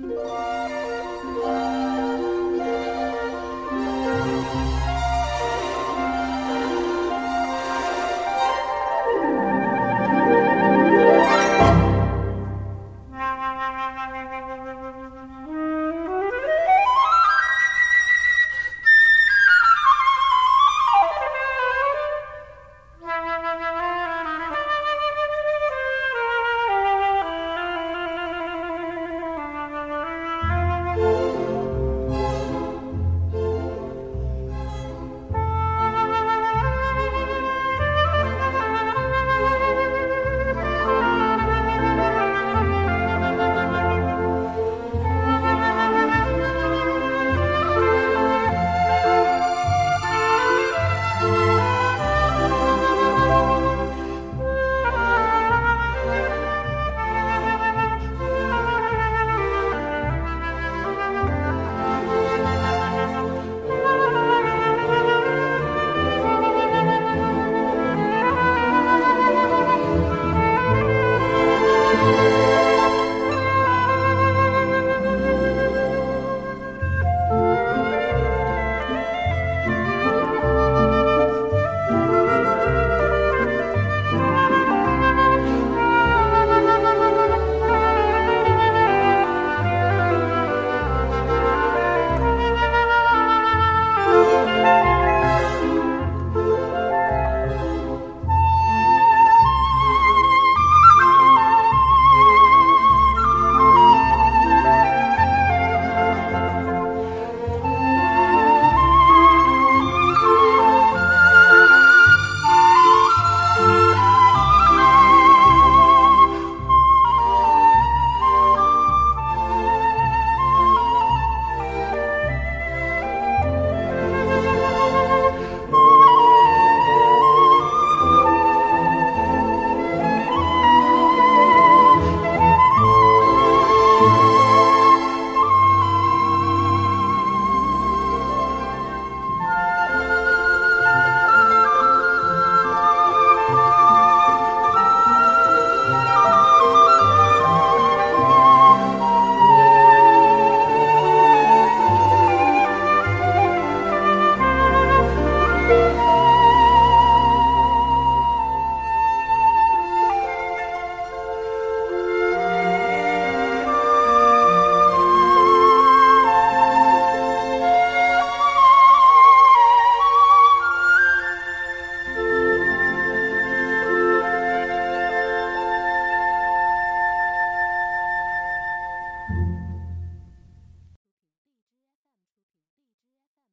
you